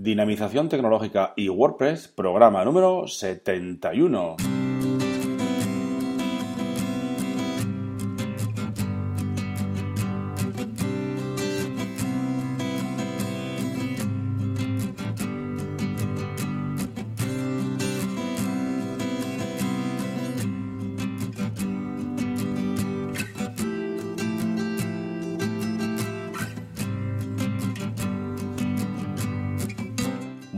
Dinamización tecnológica y WordPress, programa número 71.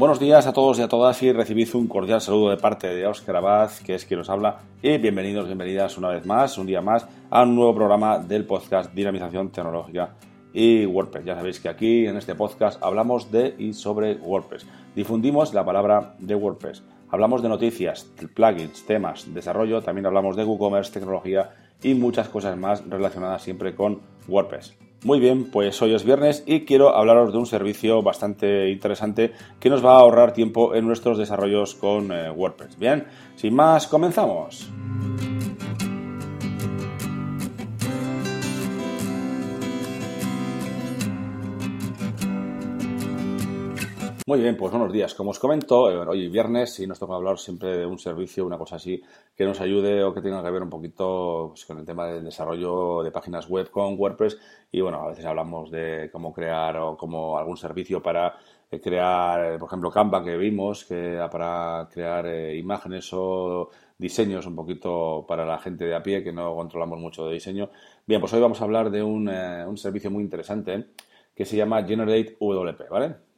Buenos días a todos y a todas y recibid un cordial saludo de parte de Oscar Abad, que es quien os habla, y bienvenidos, bienvenidas una vez más, un día más, a un nuevo programa del podcast Dinamización Tecnológica y WordPress. Ya sabéis que aquí en este podcast hablamos de y sobre WordPress. Difundimos la palabra de WordPress. Hablamos de noticias, plugins, temas, desarrollo, también hablamos de WooCommerce, tecnología y muchas cosas más relacionadas siempre con WordPress. Muy bien, pues hoy es viernes y quiero hablaros de un servicio bastante interesante que nos va a ahorrar tiempo en nuestros desarrollos con eh, WordPress. Bien, sin más, comenzamos. Muy bien, pues buenos días. Como os comento, eh, hoy viernes y nos toca hablar siempre de un servicio, una cosa así, que nos ayude o que tenga que ver un poquito pues, con el tema del desarrollo de páginas web con WordPress. Y bueno, a veces hablamos de cómo crear o como algún servicio para eh, crear, por ejemplo, Canva que vimos, que para crear eh, imágenes o diseños un poquito para la gente de a pie que no controlamos mucho de diseño. Bien, pues hoy vamos a hablar de un, un servicio muy interesante que se llama Generate WP, ¿vale?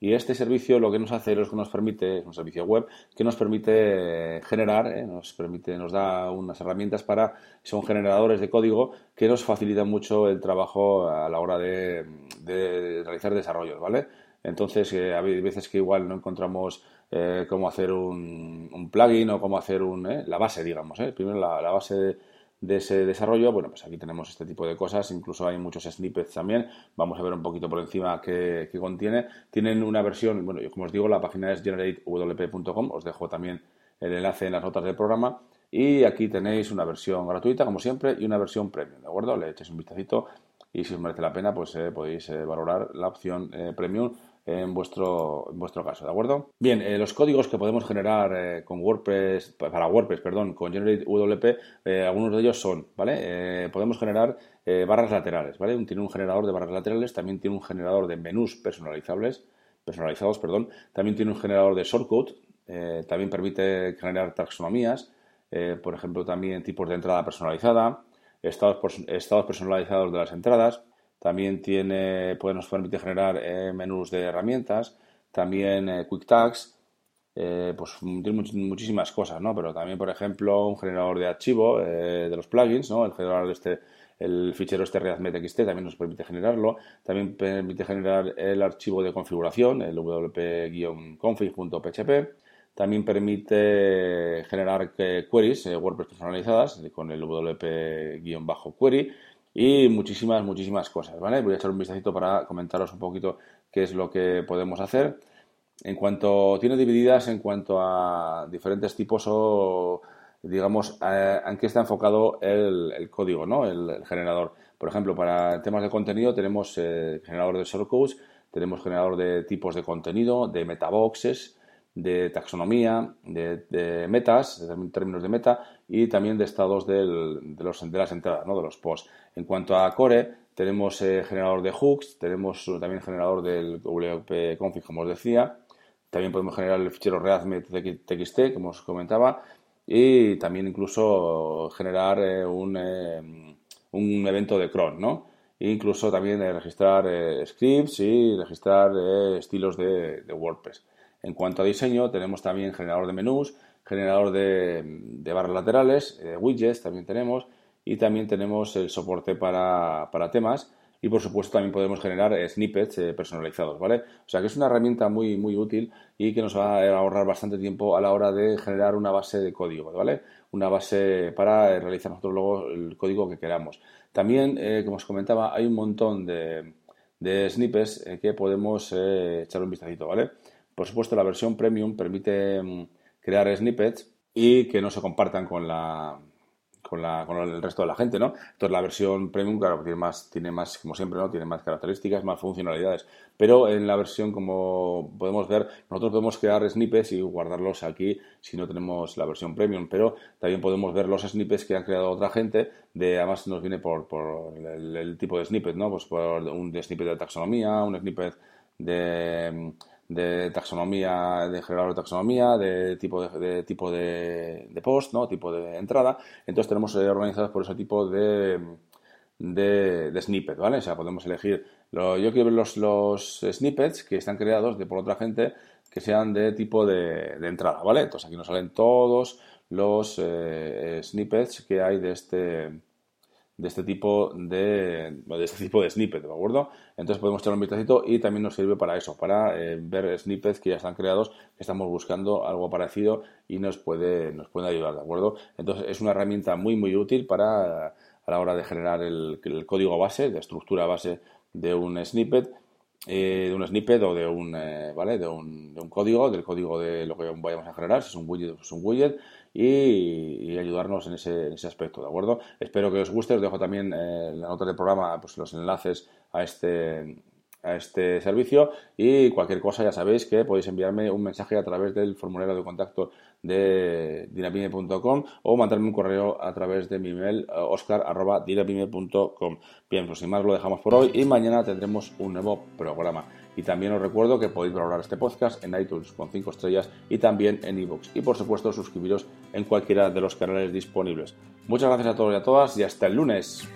Y este servicio lo que nos hace es que nos permite, es un servicio web, que nos permite generar, eh, nos permite, nos da unas herramientas para, son generadores de código que nos facilitan mucho el trabajo a la hora de, realizar desarrollos, ¿vale? Entonces, eh, hay veces que igual no encontramos eh, cómo hacer un, plugin o cómo hacer un, la base, digamos, primero la, la base de de ese desarrollo, bueno, pues aquí tenemos este tipo de cosas, incluso hay muchos snippets también, vamos a ver un poquito por encima qué, contiene. Tienen una versión, bueno, como os digo, la página es generatewp.com, os dejo también el enlace en las notas del programa, y aquí tenéis una versión gratuita, como siempre, y una versión premium, ¿de acuerdo? Le echéis un vistacito y si os merece la pena, pues eh, podéis eh, valorar la opción eh, premium en vuestro, en vuestro caso, ¿de acuerdo? Bien, eh, los códigos que podemos generar eh, con WordPress, para WordPress, perdón, con Generate WP, eh, algunos de ellos son, ¿vale? podemos generar barras laterales, ¿vale? Tiene un generador de barras laterales, también tiene un generador de menús personalizables, personalizados, perdón, también tiene un generador de shortcode, también permite generar taxonomías, por ejemplo, también tipos de entrada personalizada, estados, estados personalizados de las entradas, también tiene, pues nos permite generar eh, menús de herramientas, también eh, eh, pues tiene muchísimas cosas, ¿no? Pero también, por ejemplo, un generador de archivo de los plugins, ¿no? El generador de este, el fichero este readmet.txt también nos permite generarlo. También permite generar el archivo de configuración, el wp-config.php. También permite generar queries, WordPress personalizadas con el wp-query y muchísimas, muchísimas cosas, ¿vale? Voy a echar un vistacito para comentaros un poquito qué es lo que podemos hacer. En cuanto tiene divididas en cuanto a diferentes tipos o, digamos, en qué está enfocado el, código, ¿no? El, generador. Por ejemplo, para temas de contenido tenemos eh, generador de shortcodes, tenemos generador de tipos de contenido, de metaboxes, de taxonomía, de, metas, en términos de meta, y también de estados de, los, de las entradas, ¿no? de los posts. En cuanto a Core, tenemos eh, generador de hooks, tenemos también generador del WP config, como os decía, también podemos generar el fichero readme.txt, como os comentaba, y también incluso generar eh, un, eh, un, evento de cron, ¿no? Incluso también registrar scripts y registrar estilos de, de WordPress. En cuanto a diseño, tenemos también generador de menús, generador de, barras laterales, eh, widgets también tenemos y también tenemos el soporte para, temas y por supuesto también podemos generar snippets eh, personalizados, ¿vale? O sea que es una herramienta muy, muy útil y que nos va a ahorrar bastante tiempo a la hora de generar una base de código, ¿vale? Una base para realizar nosotros luego el código que queramos. También, eh, como os comentaba, hay un montón de, de snippets que podemos echar un vistacito, ¿vale? Por supuesto, la versión premium permite mm, crear snippets y que no se compartan con la, con, la, con el resto de la gente, ¿no? Entonces la versión premium, claro, tiene más, tiene más, como siempre, ¿no? Tiene más características, más funcionalidades. Pero en la versión, como podemos ver, nosotros podemos crear snippets y guardarlos aquí si no tenemos la versión premium, pero también podemos ver los snippets que ha creado otra gente, de además nos viene por, por el, tipo de snippet, ¿no? Pues por un snippet de taxonomía, un snippet de de taxonomía, de generador de taxonomía, de tipo de, tipo de, post, ¿no? tipo de entrada. Entonces tenemos eh, organizados por ese tipo de, de, snippet, ¿vale? O sea, podemos elegir. Yo quiero ver los, los snippets que están creados de por otra gente que sean de tipo de, entrada, ¿vale? Entonces aquí nos salen todos los eh, snippets que hay de este de este tipo de, de este tipo de snippet, ¿de acuerdo? Entonces podemos echar un vistacito y también nos sirve para eso, para eh, ver snippets que ya están creados, que estamos buscando algo parecido y nos puede, nos puede ayudar, ¿de acuerdo? Entonces es una herramienta muy muy útil para a la hora de generar el, código base, de estructura base de un snippet, eh, de un snippet o de un, eh, ¿vale? De un, de un, código, del código de lo que vayamos a generar, si es un widget, es un widget, y, ayudarnos en ese, en ese, aspecto, ¿de acuerdo? Espero que os guste, os dejo también eh, la nota del programa pues, los enlaces a este, a este servicio y cualquier cosa ya sabéis que podéis enviarme un mensaje a través del formulario de contacto de dinapime.com o mandarme un correo a través de mi email oscar.dinapime.com Bien, pues sin más lo dejamos por hoy y mañana tendremos un nuevo programa. Y también os recuerdo que podéis valorar este podcast en iTunes con 5 estrellas y también en iVoox. Y por supuesto suscribiros en cualquiera de los canales disponibles. Muchas gracias a todos y a todas y hasta el lunes.